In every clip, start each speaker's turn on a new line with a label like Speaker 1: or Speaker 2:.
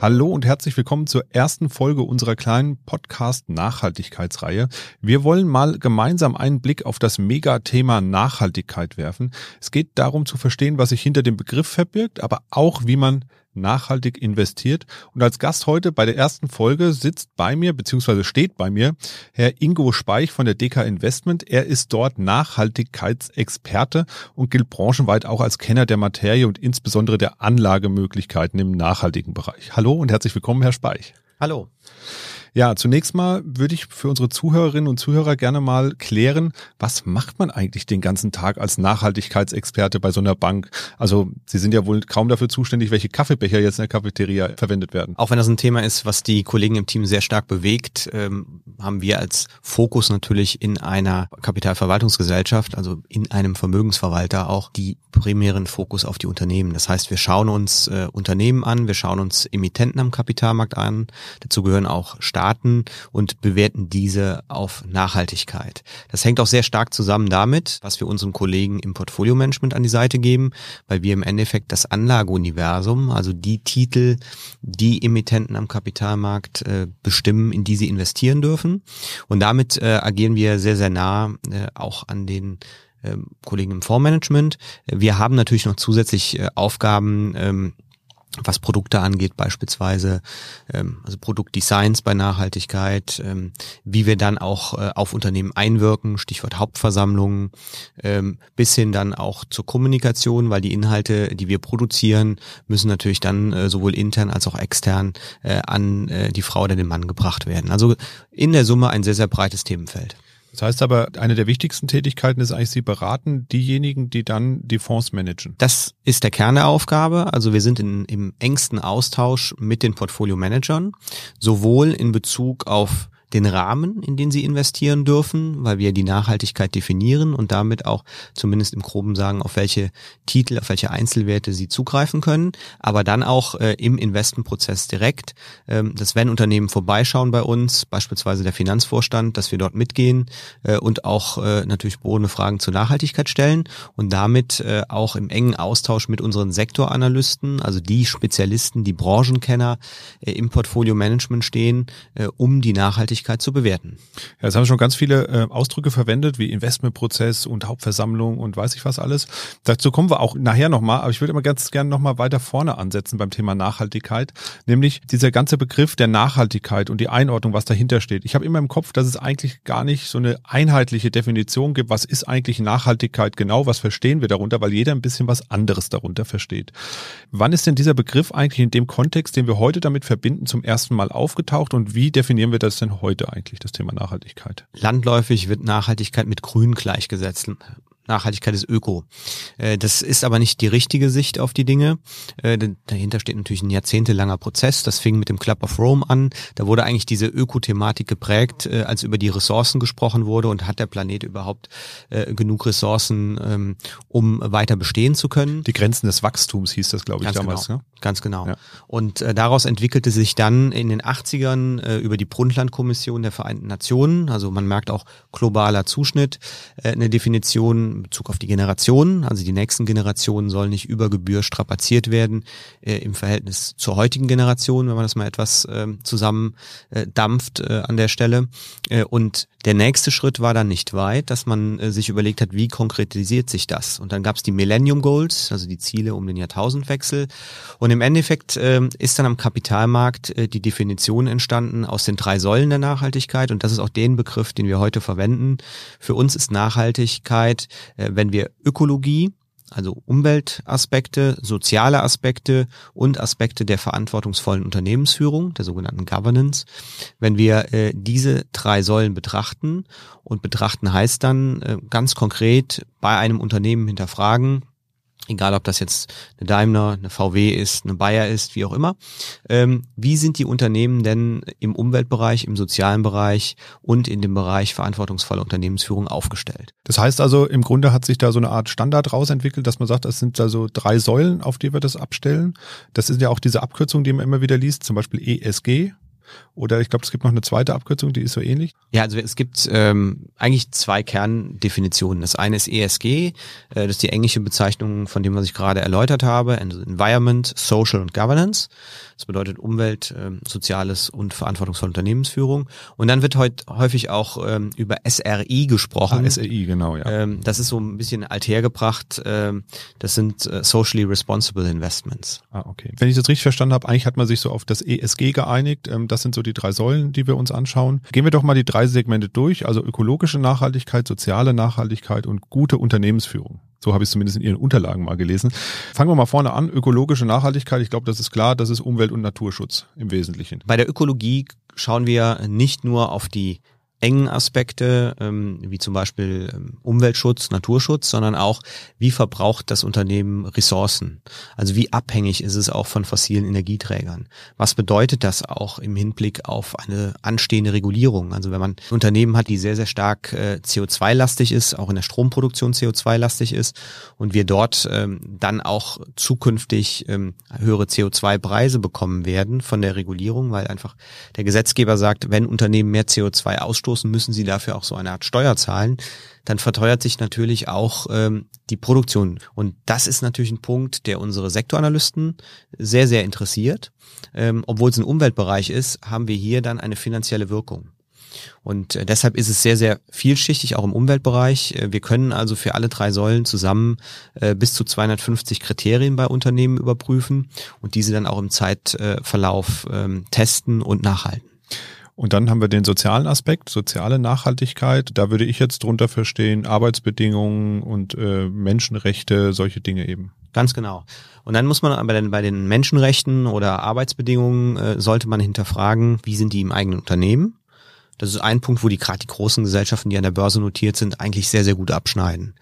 Speaker 1: Hallo und herzlich willkommen zur ersten Folge unserer kleinen Podcast Nachhaltigkeitsreihe. Wir wollen mal gemeinsam einen Blick auf das Megathema Nachhaltigkeit werfen. Es geht darum zu verstehen, was sich hinter dem Begriff verbirgt, aber auch wie man nachhaltig investiert. Und als Gast heute bei der ersten Folge sitzt bei mir, beziehungsweise steht bei mir, Herr Ingo Speich von der DK Investment. Er ist dort Nachhaltigkeitsexperte und gilt branchenweit auch als Kenner der Materie und insbesondere der Anlagemöglichkeiten im nachhaltigen Bereich. Hallo und herzlich willkommen, Herr Speich.
Speaker 2: Hallo.
Speaker 1: Ja, zunächst mal würde ich für unsere Zuhörerinnen und Zuhörer gerne mal klären, was macht man eigentlich den ganzen Tag als Nachhaltigkeitsexperte bei so einer Bank? Also Sie sind ja wohl kaum dafür zuständig, welche Kaffeebecher jetzt in der Cafeteria verwendet werden.
Speaker 2: Auch wenn das ein Thema ist, was die Kollegen im Team sehr stark bewegt, ähm, haben wir als Fokus natürlich in einer Kapitalverwaltungsgesellschaft, also in einem Vermögensverwalter auch die primären Fokus auf die Unternehmen. Das heißt, wir schauen uns äh, Unternehmen an, wir schauen uns Emittenten am Kapitalmarkt an. Dazu gehören auch Staaten und bewerten diese auf Nachhaltigkeit. Das hängt auch sehr stark zusammen damit, was wir unseren Kollegen im Portfolio-Management an die Seite geben, weil wir im Endeffekt das Anlageuniversum, also die Titel, die Emittenten am Kapitalmarkt äh, bestimmen, in die sie investieren dürfen. Und damit äh, agieren wir sehr, sehr nah äh, auch an den ähm, Kollegen im Fondsmanagement. Wir haben natürlich noch zusätzlich äh, Aufgaben, ähm, was Produkte angeht, beispielsweise ähm, also Produktdesigns bei Nachhaltigkeit, ähm, wie wir dann auch äh, auf Unternehmen einwirken, Stichwort Hauptversammlungen, ähm, bis hin dann auch zur Kommunikation, weil die Inhalte, die wir produzieren, müssen natürlich dann äh, sowohl intern als auch extern äh, an äh, die Frau oder den Mann gebracht werden. Also in der Summe ein sehr, sehr breites Themenfeld.
Speaker 1: Das heißt aber, eine der wichtigsten Tätigkeiten ist eigentlich, Sie beraten diejenigen, die dann die Fonds managen.
Speaker 2: Das ist der Kern der Aufgabe. Also wir sind in, im engsten Austausch mit den Portfolio-Managern, sowohl in Bezug auf den Rahmen, in den sie investieren dürfen, weil wir die Nachhaltigkeit definieren und damit auch zumindest im Groben sagen, auf welche Titel, auf welche Einzelwerte sie zugreifen können, aber dann auch äh, im Investmentprozess direkt, ähm, dass wenn Unternehmen vorbeischauen bei uns, beispielsweise der Finanzvorstand, dass wir dort mitgehen äh, und auch äh, natürlich bohrende Fragen zur Nachhaltigkeit stellen und damit äh, auch im engen Austausch mit unseren Sektoranalysten, also die Spezialisten, die Branchenkenner äh, im Portfolio-Management stehen, äh, um die Nachhaltigkeit Nachhaltigkeit zu bewerten.
Speaker 1: Ja, jetzt haben schon ganz viele äh, Ausdrücke verwendet, wie Investmentprozess und Hauptversammlung und weiß ich was alles. Dazu kommen wir auch nachher nochmal, aber ich würde immer ganz gerne nochmal weiter vorne ansetzen beim Thema Nachhaltigkeit, nämlich dieser ganze Begriff der Nachhaltigkeit und die Einordnung, was dahinter steht. Ich habe immer im Kopf, dass es eigentlich gar nicht so eine einheitliche Definition gibt, was ist eigentlich Nachhaltigkeit genau, was verstehen wir darunter, weil jeder ein bisschen was anderes darunter versteht. Wann ist denn dieser Begriff eigentlich in dem Kontext, den wir heute damit verbinden, zum ersten Mal aufgetaucht und wie definieren wir das denn heute? Heute eigentlich das Thema Nachhaltigkeit?
Speaker 2: Landläufig wird Nachhaltigkeit mit Grün gleichgesetzt. Nachhaltigkeit ist Öko. Äh, das ist aber nicht die richtige Sicht auf die Dinge. Äh, dahinter steht natürlich ein jahrzehntelanger Prozess. Das fing mit dem Club of Rome an. Da wurde eigentlich diese Ökothematik geprägt, äh, als über die Ressourcen gesprochen wurde und hat der Planet überhaupt genug Ressourcen, ähm, um weiter bestehen zu können.
Speaker 1: Die Grenzen des Wachstums hieß das, glaube ich,
Speaker 2: Ganz
Speaker 1: damals.
Speaker 2: Genau. Ne? Ganz genau. Ja. Und daraus entwickelte sich dann in den 80ern äh, über die Brundtland-Kommission der Vereinten Nationen, also man merkt auch globaler Zuschnitt, eine Definition in Bezug auf die Generationen. Also die nächsten Generationen sollen nicht über Gebühr strapaziert werden äh, im Verhältnis zur heutigen Generation, wenn man das mal etwas äh, zusammen äh, dampft äh, an der Stelle. Äh, und der nächste Schritt war dann nicht weit, dass man äh, sich überlegt hat, wie konkretisiert sich das? Und dann gab es die Millennium Goals, also die Ziele um den Jahrtausendwechsel. Und im Endeffekt äh, ist dann am Kapitalmarkt äh, die Definition entstanden aus den drei Säulen der Nachhaltigkeit. Und das ist auch den Begriff, den wir heute verwenden. Für uns ist Nachhaltigkeit, wenn wir Ökologie, also Umweltaspekte, soziale Aspekte und Aspekte der verantwortungsvollen Unternehmensführung, der sogenannten Governance. Wenn wir äh, diese drei Säulen betrachten und betrachten heißt dann äh, ganz konkret bei einem Unternehmen hinterfragen, egal ob das jetzt eine Daimler, eine VW ist, eine Bayer ist, wie auch immer. Ähm, wie sind die Unternehmen denn im Umweltbereich, im sozialen Bereich und in dem Bereich verantwortungsvolle Unternehmensführung aufgestellt?
Speaker 1: Das heißt also, im Grunde hat sich da so eine Art Standard rausentwickelt, dass man sagt, das sind also drei Säulen, auf die wir das abstellen. Das ist ja auch diese Abkürzung, die man immer wieder liest, zum Beispiel ESG. Oder ich glaube, es gibt noch eine zweite Abkürzung, die ist so ähnlich.
Speaker 2: Ja, also es gibt ähm, eigentlich zwei Kerndefinitionen. Das eine ist ESG, äh, das ist die englische Bezeichnung von dem, was ich gerade erläutert habe, Environment, Social und Governance. Das bedeutet Umwelt, ähm, Soziales und verantwortungsvolle Unternehmensführung. Und dann wird heute häufig auch ähm, über SRI gesprochen.
Speaker 1: Ah, SRI, genau, ja.
Speaker 2: Ähm, das ist so ein bisschen althergebracht. Ähm, das sind äh, Socially Responsible Investments.
Speaker 1: Ah, okay. Wenn ich das richtig verstanden habe, eigentlich hat man sich so auf das ESG geeinigt. Ähm, das sind so die drei Säulen, die wir uns anschauen. Gehen wir doch mal die drei Segmente durch. Also ökologische Nachhaltigkeit, soziale Nachhaltigkeit und gute Unternehmensführung. So habe ich es zumindest in Ihren Unterlagen mal gelesen. Fangen wir mal vorne an. Ökologische Nachhaltigkeit. Ich glaube, das ist klar. Das ist Umwelt- und Naturschutz im Wesentlichen.
Speaker 2: Bei der Ökologie schauen wir nicht nur auf die engen Aspekte, ähm, wie zum Beispiel ähm, Umweltschutz, Naturschutz, sondern auch, wie verbraucht das Unternehmen Ressourcen? Also wie abhängig ist es auch von fossilen Energieträgern? Was bedeutet das auch im Hinblick auf eine anstehende Regulierung? Also wenn man ein Unternehmen hat, die sehr, sehr stark äh, CO2-lastig ist, auch in der Stromproduktion CO2-lastig ist und wir dort ähm, dann auch zukünftig ähm, höhere CO2-Preise bekommen werden von der Regulierung, weil einfach der Gesetzgeber sagt, wenn Unternehmen mehr CO2 ausstoßen, ausstoßen, müssen sie dafür auch so eine Art Steuer zahlen, dann verteuert sich natürlich auch ähm, die Produktion. Und das ist natürlich ein Punkt, der unsere Sektoranalysten sehr, sehr interessiert. Ähm, obwohl es ein Umweltbereich ist, haben wir hier dann eine finanzielle Wirkung. Und äh, deshalb ist es sehr, sehr vielschichtig, auch im Umweltbereich. Äh, wir können also für alle drei Säulen zusammen äh, bis zu 250 Kriterien bei Unternehmen überprüfen und diese dann auch im Zeitverlauf ähm, testen und nachhalten.
Speaker 1: Und dann haben wir den sozialen Aspekt, soziale Nachhaltigkeit. Da würde ich jetzt drunter verstehen, Arbeitsbedingungen und äh, Menschenrechte, solche Dinge eben.
Speaker 2: Ganz genau. Und dann muss man bei den, bei den Menschenrechten oder Arbeitsbedingungen äh, sollte man hinterfragen, wie sind die im eigenen Unternehmen? Das ist ein Punkt, wo die gerade die großen Gesellschaften, die an der Börse notiert sind, eigentlich sehr, sehr gut abschneiden.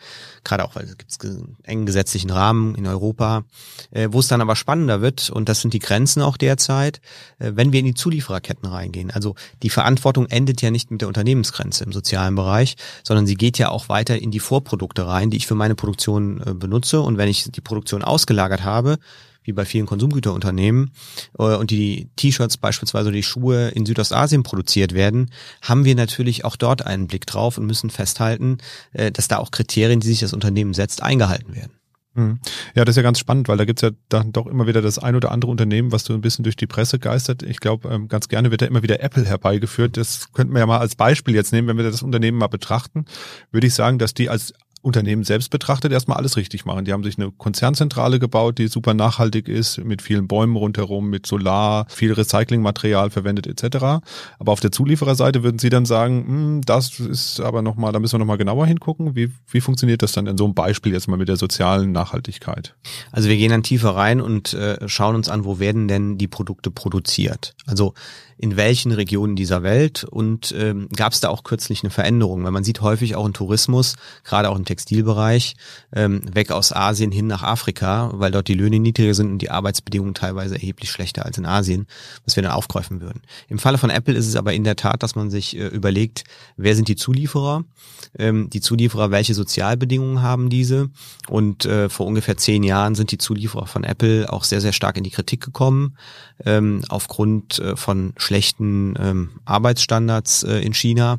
Speaker 2: Gerade auch, weil es gibt einen engen gesetzlichen Rahmen in Europa. Äh, wo es dann aber spannender wird, und das sind die Grenzen auch derzeit, äh, wenn wir in die Zuliefererketten reingehen. Also die Verantwortung endet ja nicht mit der Unternehmensgrenze im sozialen Bereich, sondern sie geht ja auch weiter in die Vorprodukte rein, die ich für meine Produktion äh, benutze. Und wenn ich die Produktion ausgelagert habe, wie bei vielen Konsumgüterunternehmen äh, und die T-Shirts beispielsweise oder die Schuhe in Südostasien produziert werden, haben wir natürlich auch dort einen Blick drauf und müssen festhalten, äh, dass da auch Kriterien, die sich das Unternehmen setzt, eingehalten werden.
Speaker 1: Mhm. Ja, das ist ja ganz spannend, weil da gibt's ja dann doch immer wieder das ein oder andere Unternehmen, was so ein bisschen durch die Presse geistert. Ich glaube, ähm, ganz gerne wird da immer wieder Apple herbeigeführt. Das könnten wir ja mal als Beispiel jetzt nehmen, wenn wir das Unternehmen mal betrachten, würde ich sagen, dass die als Unternehmen selbst betrachtet erstmal alles richtig machen. Die haben sich eine Konzernzentrale gebaut, die super nachhaltig ist, mit vielen Bäumen rundherum, mit Solar, viel Recyclingmaterial verwendet etc. Aber auf der Zuliefererseite würden Sie dann sagen, hm, das ist aber nochmal, da müssen wir nochmal genauer hingucken. Wie, wie funktioniert das dann in so einem Beispiel jetzt mal mit der sozialen Nachhaltigkeit?
Speaker 2: Also wir gehen dann tiefer rein und äh, schauen uns an, wo werden denn die Produkte produziert. Also in welchen Regionen dieser Welt. Und ähm, gab es da auch kürzlich eine Veränderung, weil man sieht häufig auch im Tourismus, gerade auch im Textilbereich, ähm, weg aus Asien hin nach Afrika, weil dort die Löhne niedriger sind und die Arbeitsbedingungen teilweise erheblich schlechter als in Asien, was wir dann aufgreifen würden. Im Falle von Apple ist es aber in der Tat, dass man sich äh, überlegt, wer sind die Zulieferer, ähm, die Zulieferer, welche Sozialbedingungen haben diese? Und äh, vor ungefähr zehn Jahren sind die Zulieferer von Apple auch sehr, sehr stark in die Kritik gekommen, ähm, aufgrund äh, von schlechten ähm, Arbeitsstandards äh, in China.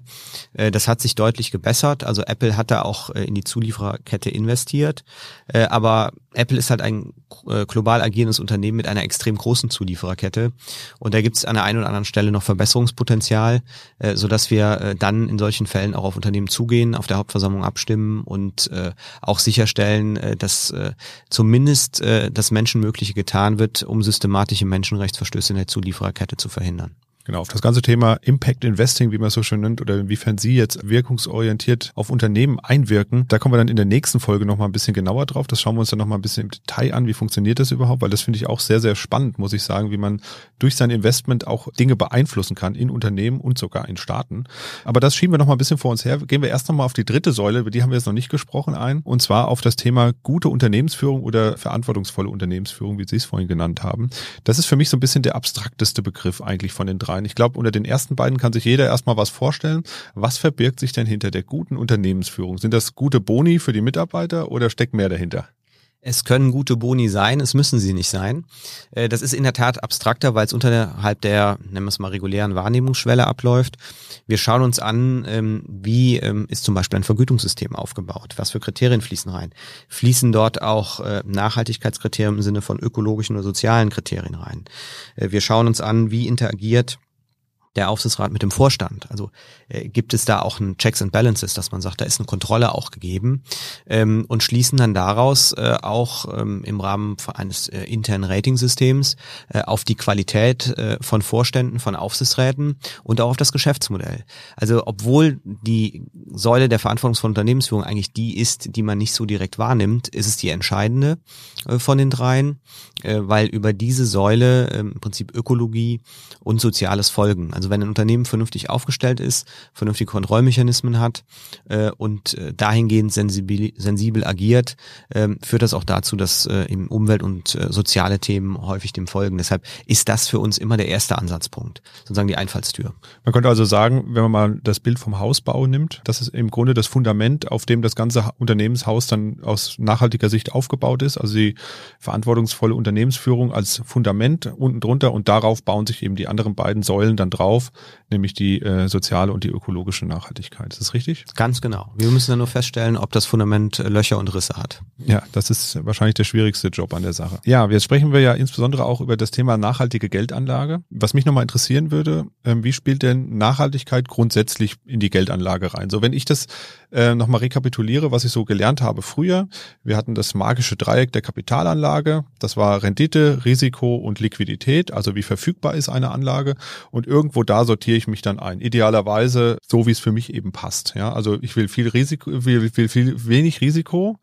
Speaker 2: Äh, das hat sich deutlich gebessert. Also Apple hat da auch äh, in die Zuliefererkette investiert. Äh, aber Apple ist halt ein äh, global agierendes Unternehmen mit einer extrem großen Zuliefererkette. Und da gibt es an der einen oder anderen Stelle noch Verbesserungspotenzial, äh, sodass wir äh, dann in solchen Fällen auch auf Unternehmen zugehen, auf der Hauptversammlung abstimmen und äh, auch sicherstellen, äh, dass äh, zumindest äh, das Menschenmögliche getan wird, um systematische Menschenrechtsverstöße in der Zuliefererkette zu verhindern.
Speaker 1: Genau, auf das ganze Thema Impact Investing, wie man es so schön nennt, oder inwiefern Sie jetzt wirkungsorientiert auf Unternehmen einwirken, da kommen wir dann in der nächsten Folge nochmal ein bisschen genauer drauf. Das schauen wir uns dann nochmal ein bisschen im Detail an. Wie funktioniert das überhaupt? Weil das finde ich auch sehr, sehr spannend, muss ich sagen, wie man durch sein Investment auch Dinge beeinflussen kann in Unternehmen und sogar in Staaten. Aber das schieben wir nochmal ein bisschen vor uns her. Gehen wir erst nochmal auf die dritte Säule, über die haben wir jetzt noch nicht gesprochen, ein. Und zwar auf das Thema gute Unternehmensführung oder verantwortungsvolle Unternehmensführung, wie Sie es vorhin genannt haben. Das ist für mich so ein bisschen der abstrakteste Begriff eigentlich von den drei rein. Ich glaube, unter den ersten beiden kann sich jeder erstmal was vorstellen. Was verbirgt sich denn hinter der guten Unternehmensführung? Sind das gute Boni für die Mitarbeiter oder steckt mehr dahinter?
Speaker 2: Es können gute Boni sein, es müssen sie nicht sein. Äh, das ist in der Tat abstrakter, weil es unterhalb der, nennen wir es mal, regulären Wahrnehmungsschwelle abläuft. Wir schauen uns an, ähm, wie ähm, ist zum Beispiel ein Vergütungssystem aufgebaut? Was für Kriterien fließen rein? Fließen dort auch äh, Nachhaltigkeitskriterien im Sinne von ökologischen oder sozialen Kriterien rein? Äh, wir schauen uns an, wie interagiert der Aufsichtsrat mit dem Vorstand? Also äh, gibt es da auch ein Checks and Balances, dass man sagt, da ist eine Kontrolle auch gegeben ähm, und schließen dann daraus äh, auch ähm, im Rahmen eines äh, internen Ratingsystems äh, auf die Qualität äh, von Vorständen, von Aufsichtsräten und auch auf das Geschäftsmodell. Also obwohl die Säule der verantwortungsvollen Unternehmensführung eigentlich die ist, die man nicht so direkt wahrnimmt, ist es die entscheidende äh, von den dreien, äh, weil über diese Säule äh, im Prinzip Ökologie und Soziales folgen. Also also wenn ein Unternehmen vernünftig aufgestellt ist, vernünftige Kontrollmechanismen hat äh, und äh, dahingehend sensibel, sensibel agiert, äh, führt das auch dazu, dass äh, im Umwelt- und äh, soziale Themen häufig dem folgen. Deshalb ist das für uns immer der erste Ansatzpunkt, sozusagen die Einfallstür.
Speaker 1: Man könnte also sagen, wenn man mal das Bild vom Hausbau nimmt, das ist im Grunde das Fundament, auf dem das ganze Unternehmenshaus dann aus nachhaltiger Sicht aufgebaut ist. Also die verantwortungsvolle Unternehmensführung als Fundament unten drunter und darauf bauen sich eben die anderen beiden Säulen dann drauf auf, nämlich die äh, soziale und die ökologische Nachhaltigkeit. Ist das richtig?
Speaker 2: Ganz genau. Wir müssen dann nur feststellen, ob das Fundament äh, Löcher und Risse hat.
Speaker 1: Ja, das ist wahrscheinlich der schwierigste Job an der Sache. Ja, jetzt sprechen wir ja insbesondere auch über das Thema nachhaltige Geldanlage. Was mich nochmal interessieren würde, ähm, wie spielt denn Nachhaltigkeit grundsätzlich in die Geldanlage rein? So, wenn ich das äh, nochmal rekapituliere, was ich so gelernt habe früher. Wir hatten das magische Dreieck der Kapitalanlage. Das war Rendite, Risiko und Liquidität, also wie verfügbar ist eine Anlage. Und irgendwo da sortiere ich mich dann ein. Idealerweise so, wie es für mich eben passt. Ja, also ich will viel Risiko, will, will viel wenig Risiko,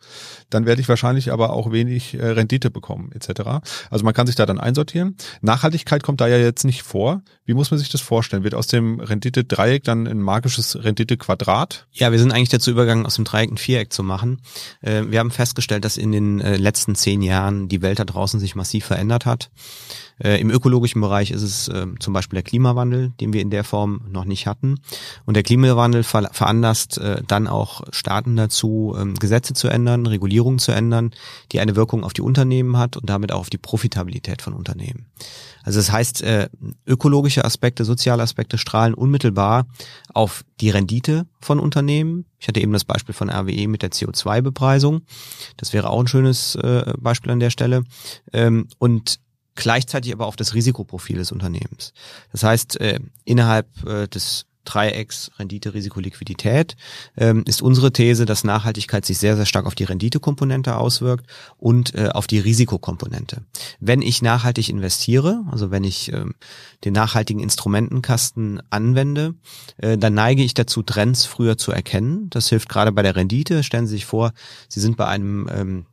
Speaker 1: dann werde ich wahrscheinlich aber auch wenig äh, Rendite bekommen, etc. Also man kann sich da dann einsortieren. Nachhaltigkeit kommt da ja jetzt nicht vor. Wie muss man sich das vorstellen? Wird aus dem Rendite-Dreieck dann ein magisches Rendite-Quadrat?
Speaker 2: Ja, wir sind eigentlich dazu übergegangen, aus dem Dreieck ein Viereck zu machen. Äh, wir haben festgestellt, dass in den äh, letzten zehn Jahren die Welt da draußen sich massiv verändert hat. Äh, Im ökologischen Bereich ist es äh, zum Beispiel der Klimawandel, den wir in der Form noch nicht hatten. Und der Klimawandel ver veranlasst äh, dann auch Staaten dazu, ähm, Gesetze zu ändern, Regulierungen zu ändern, die eine Wirkung auf die Unternehmen hat und damit auch auf die Profitabilität von Unternehmen. Also das heißt, äh, ökologische Aspekte, soziale Aspekte strahlen unmittelbar auf die Rendite von Unternehmen. Ich hatte eben das Beispiel von RWE mit der CO2-Bepreisung. Das wäre auch ein schönes äh, Beispiel an der Stelle. Ähm, und gleichzeitig aber auf das Risikoprofil des Unternehmens. Das heißt, äh, innerhalb äh, des Dreiecks Rendite, Risiko, Liquidität ähm, ist unsere These, dass Nachhaltigkeit sich sehr, sehr stark auf die Renditekomponente auswirkt und äh, auf die Risikokomponente. Wenn ich nachhaltig investiere, also wenn ich ähm, den nachhaltigen Instrumentenkasten anwende, äh, dann neige ich dazu, Trends früher zu erkennen. Das hilft gerade bei der Rendite. Stellen Sie sich vor, Sie sind bei einem ähm,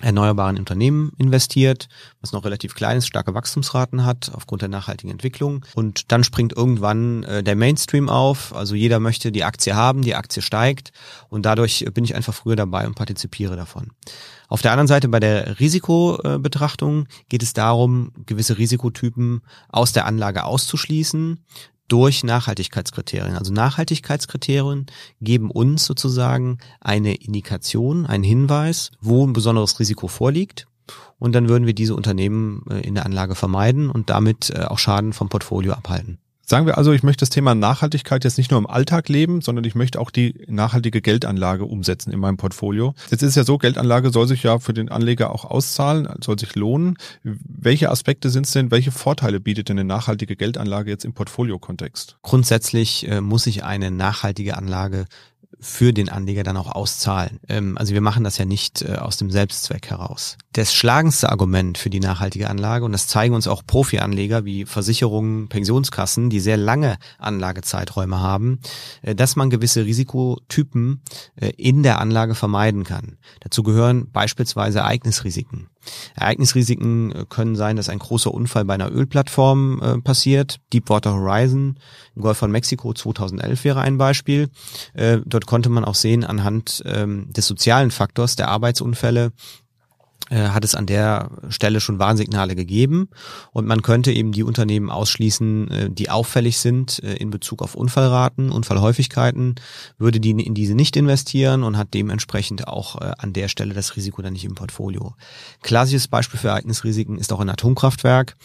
Speaker 2: erneuerbaren Unternehmen investiert, was noch relativ kleines, starke Wachstumsraten hat aufgrund der nachhaltigen Entwicklung. Und dann springt irgendwann äh, der Mainstream auf. Also jeder möchte die Aktie haben, die Aktie steigt und dadurch bin ich einfach früher dabei und partizipiere davon. Auf der anderen Seite bei der Risikobetrachtung geht es darum, gewisse Risikotypen aus der Anlage auszuschließen, durch Nachhaltigkeitskriterien. Also Nachhaltigkeitskriterien geben uns sozusagen eine Indikation, einen Hinweis, wo ein besonderes Risiko vorliegt. Und dann würden wir diese Unternehmen äh, in der Anlage vermeiden und damit äh, auch Schaden vom Portfolio abhalten.
Speaker 1: Sagen wir also, ich möchte das Thema Nachhaltigkeit jetzt nicht nur im Alltag leben, sondern ich möchte auch die nachhaltige Geldanlage umsetzen in meinem Portfolio. Jetzt ist es ja so, Geldanlage soll sich ja für den Anleger auch auszahlen, soll sich lohnen. Welche Aspekte sind es denn, welche Vorteile bietet denn eine nachhaltige Geldanlage jetzt im Portfolio-Kontext?
Speaker 2: Grundsätzlich äh, muss sich eine nachhaltige Anlage für den Anleger dann auch auszahlen. Ähm, also wir machen das ja nicht äh, aus dem Selbstzweck heraus. Das schlagendste Argument für die nachhaltige Anlage, und das zeigen uns auch Profi-Anleger wie Versicherungen, Pensionskassen, die sehr lange Anlagezeiträume haben, äh, dass man gewisse Risikotypen äh, in der Anlage vermeiden kann. Dazu gehören beispielsweise Ereignisrisiken. Ereignisrisiken äh, können sein, dass ein großer Unfall bei einer Ölplattform äh, passiert. Deepwater Horizon im Golf von Mexiko 2011 wäre ein Beispiel. Äh, dort konnte man auch sehen anhand ähm, des sozialen Faktors der Arbeitsunfälle, hat es an der Stelle schon Warnsignale gegeben und man könnte eben die Unternehmen ausschließen, äh, die auffällig sind äh, in Bezug auf Unfallraten, Unfallhäufigkeiten, würde die in diese nicht investieren und hat dementsprechend auch an der Stelle das Risiko dann nicht im Portfolio. Klassisches Beispiel für Ereignisrisiken ist auch ein Atomkraftwerk,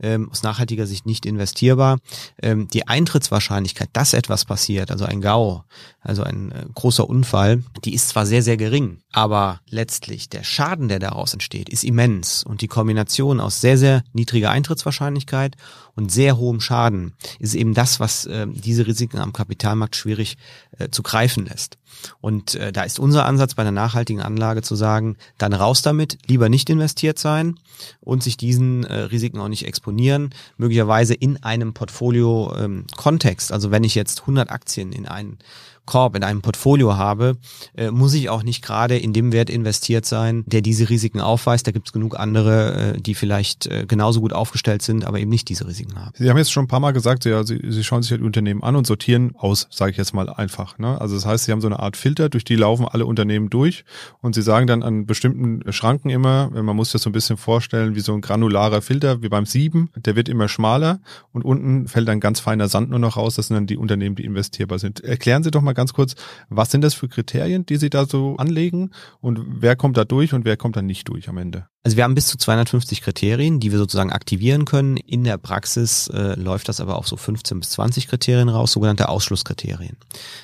Speaker 2: ähm, aus nachhaltiger Sicht nicht investierbar. Ähm, die Eintrittswahrscheinlichkeit, dass etwas passiert, also ein GAU, also ein großer Unfall, die ist zwar sehr, sehr gering, aber letztlich der Schaden, der daraus entsteht, ist immens. Und die Kombination aus sehr, sehr niedriger Eintrittswahrscheinlichkeit und sehr hohem Schaden ist eben das, was äh, diese Risiken am Kapitalmarkt schwierig äh, zu greifen lässt. Und äh, da ist unser Ansatz bei einer nachhaltigen Anlage zu sagen, dann raus damit, lieber nicht investiert sein und sich diesen äh, Risiken auch nicht exponieren, möglicherweise in einem Portfolio-Kontext. Ähm, also wenn ich jetzt 100 Aktien in einen Korb in einem Portfolio habe, äh, muss ich auch nicht gerade in dem Wert investiert sein, der diese Risiken aufweist. Da gibt es genug andere, äh, die vielleicht äh, genauso gut aufgestellt sind, aber eben nicht diese Risiken haben.
Speaker 1: Sie haben jetzt schon ein paar Mal gesagt, ja, Sie, Sie schauen sich halt Unternehmen an und sortieren aus, sage ich jetzt mal einfach. Ne? Also das heißt, Sie haben so eine Art Filter, durch die laufen alle Unternehmen durch und Sie sagen dann an bestimmten Schranken immer, man muss das so ein bisschen vorstellen, wie so ein granularer Filter, wie beim Sieben, der wird immer schmaler und unten fällt ein ganz feiner Sand nur noch raus. Das sind dann die Unternehmen, die investierbar sind. Erklären Sie doch mal ganz kurz, was sind das für Kriterien, die Sie da so anlegen und wer kommt da durch und wer kommt da nicht durch am Ende?
Speaker 2: Also wir haben bis zu 250 Kriterien, die wir sozusagen aktivieren können. In der Praxis äh, läuft das aber auf so 15 bis 20 Kriterien raus, sogenannte Ausschlusskriterien.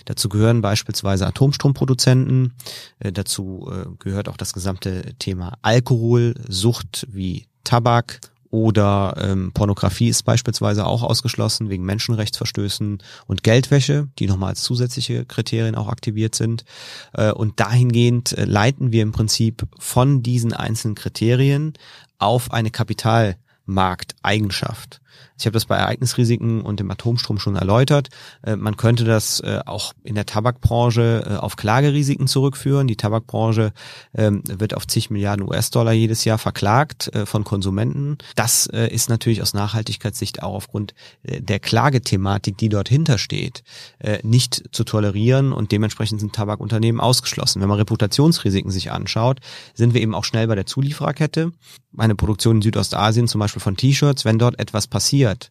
Speaker 2: Dazu gehören beispielsweise Atomstromproduzenten, äh, dazu äh, gehört auch das gesamte Thema Alkohol, Sucht wie Tabak, oder ähm, Pornografie ist beispielsweise auch ausgeschlossen wegen Menschenrechtsverstößen und Geldwäsche, die nochmal als zusätzliche Kriterien auch aktiviert sind. Äh, und dahingehend äh, leiten wir im Prinzip von diesen einzelnen Kriterien auf eine Kapitalmarkteigenschaft. Ich habe das bei Ereignisrisiken und dem Atomstrom schon erläutert. Äh, man könnte das äh, auch in der Tabakbranche äh, auf Klagerisiken zurückführen. Die Tabakbranche ähm, wird auf zig Milliarden US-Dollar jedes Jahr verklagt von Konsumenten. Das ist natürlich aus Nachhaltigkeitssicht auch aufgrund der Klagethematik, die dort hintersteht, nicht zu tolerieren und dementsprechend sind Tabakunternehmen ausgeschlossen. Wenn man Reputationsrisiken sich anschaut, sind wir eben auch schnell bei der Zuliefererkette. Meine Produktion in Südostasien zum Beispiel von T-Shirts, wenn dort etwas passiert, passiert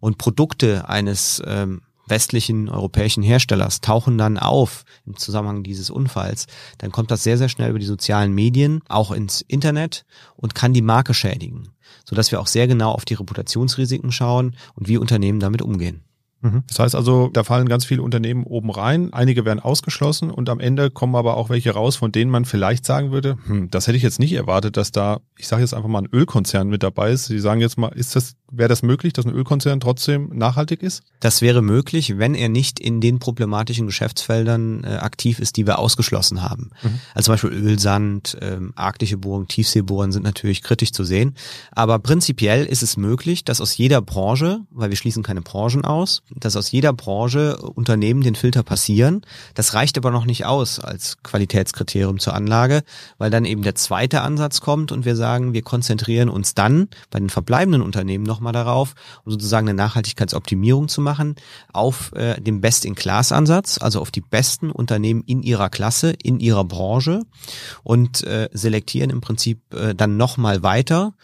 Speaker 2: und Produkte eines ähm, westlichen europäischen Herstellers tauchen dann auf im Zusammenhang dieses Unfalls, dann kommt das sehr, sehr schnell über die sozialen Medien, auch ins Internet und kann die Marke schädigen, sodass wir auch sehr genau auf die Reputationsrisiken schauen und wie Unternehmen damit umgehen.
Speaker 1: Mhm. Das heißt also, da fallen ganz viele Unternehmen oben rein, einige werden ausgeschlossen und am Ende kommen aber auch welche raus, von denen man vielleicht sagen würde, hm, das hätte ich jetzt nicht erwartet, dass da, ich sage jetzt einfach mal ein Ölkonzern mit dabei ist. Sie sagen jetzt mal, ist das Wäre das möglich, dass ein Ölkonzern trotzdem nachhaltig ist?
Speaker 2: Das wäre möglich, wenn er nicht in den problematischen Geschäftsfeldern äh, aktiv ist, die wir ausgeschlossen haben. Mhm. Also zum Beispiel Ölsand, ähm, arktische Bohrungen, Tiefseebohren sind natürlich kritisch zu sehen. Aber prinzipiell ist es möglich, dass aus jeder Branche, weil wir schließen keine Branchen aus, dass aus jeder Branche Unternehmen den Filter passieren. Das reicht aber noch nicht aus als Qualitätskriterium zur Anlage, weil dann eben der zweite Ansatz kommt und wir sagen, wir konzentrieren uns dann bei den verbleibenden Unternehmen noch nochmal darauf, um sozusagen eine Nachhaltigkeitsoptimierung zu machen, auf äh, den Best-in-Class-Ansatz, also auf die besten Unternehmen in ihrer Klasse, in ihrer Branche und äh, selektieren im Prinzip äh, dann nochmal weiter,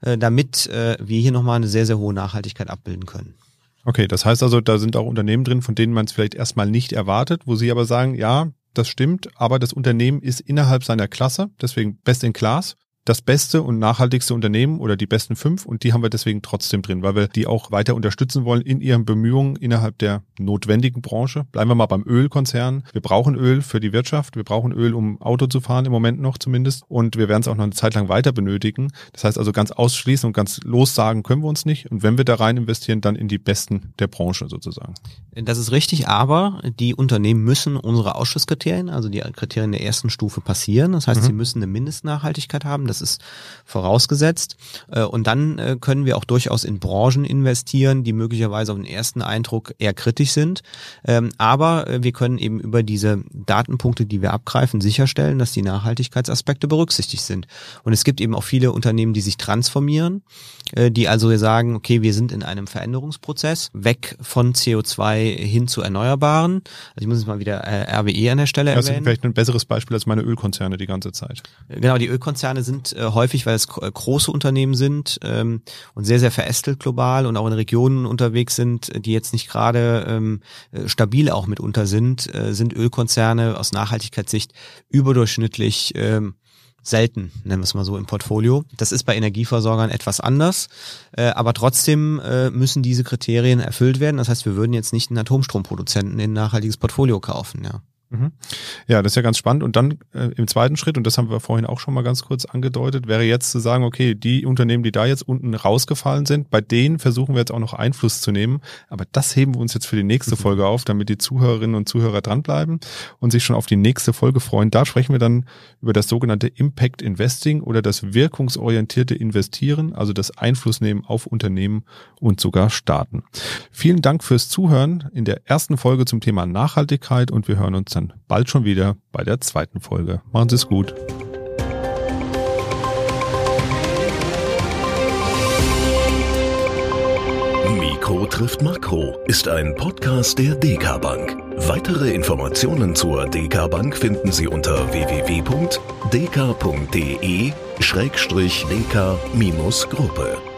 Speaker 2: äh, damit äh, wir hier nochmal eine sehr, sehr hohe Nachhaltigkeit abbilden können.
Speaker 1: Okay, das heißt also, da sind auch Unternehmen drin, von denen man es vielleicht erstmal nicht erwartet, wo Sie aber sagen, ja, das stimmt, aber das Unternehmen ist innerhalb seiner Klasse, deswegen best in class das beste und nachhaltigste Unternehmen oder die besten fünf und die haben wir deswegen trotzdem drin, weil wir die auch weiter unterstützen wollen in ihren Bemühungen innerhalb der notwendigen Branche. Bleiben wir mal beim Ölkonzern. Wir brauchen Öl für die Wirtschaft, wir brauchen Öl, um Auto zu fahren im Moment noch zumindest und wir werden es auch noch eine Zeit lang weiter benötigen. Das heißt also ganz ausschließen und ganz lossagen können wir uns nicht und wenn wir da rein investieren, dann in die besten der Branche sozusagen.
Speaker 2: Das ist richtig, aber die Unternehmen müssen unsere Ausschlusskriterien, also die Kriterien der ersten Stufe passieren. Das heißt, mhm. sie müssen eine Mindestnachhaltigkeit haben das ist vorausgesetzt. Äh, und dann äh, können wir auch durchaus in Branchen investieren, die möglicherweise auf den ersten Eindruck eher kritisch sind. Ähm, aber äh, wir können eben über diese Datenpunkte, die wir abgreifen, sicherstellen, dass die Nachhaltigkeitsaspekte berücksichtigt sind. Und es gibt eben auch viele Unternehmen, die sich transformieren, die also sagen, okay, wir sind in einem Veränderungsprozess, weg von CO2 hin zu Erneuerbaren. Also ich muss jetzt mal wieder RWE an der Stelle
Speaker 1: erwähnen. Das ist vielleicht ein besseres Beispiel als meine Ölkonzerne die ganze Zeit.
Speaker 2: Genau, die Ölkonzerne sind sind, äh, häufig, weil es äh, große Unternehmen sind ähm, und sehr, sehr verästelt global und auch in Regionen unterwegs sind, die jetzt nicht gerade ähm, äh, stabil auch mitunter sind, äh, sind Ölkonzerne aus Nachhaltigkeitssicht überdurchschnittlich ähm, selten, nennen wir es mal so, im Portfolio. Das ist bei Energieversorgern etwas anders, äh, aber trotzdem äh, müssen diese Kriterien erfüllt werden. Das heißt, wir würden jetzt nicht einen Atomstromproduzenten in ein nachhaltiges Portfolio kaufen, ja.
Speaker 1: Mhm. Ja, das ist ja ganz spannend. Und dann äh, im zweiten Schritt, und das haben wir vorhin auch schon mal ganz kurz angedeutet, wäre jetzt zu sagen, okay, die Unternehmen, die da jetzt unten rausgefallen sind, bei denen versuchen wir jetzt auch noch Einfluss zu nehmen. Aber das heben wir uns jetzt für die nächste mhm. Folge auf, damit die Zuhörerinnen und Zuhörer dranbleiben und sich schon auf die nächste Folge freuen. Da sprechen wir dann über das sogenannte Impact Investing oder das wirkungsorientierte Investieren, also das Einflussnehmen auf Unternehmen und sogar Staaten. Vielen Dank fürs Zuhören in der ersten Folge zum Thema Nachhaltigkeit und wir hören uns dann dann bald schon wieder bei der zweiten Folge. Machen Sie es gut.
Speaker 3: Mikro trifft Makro ist ein Podcast der DK Bank. Weitere Informationen zur DK Bank finden Sie unter www.dk.de-dk-gruppe.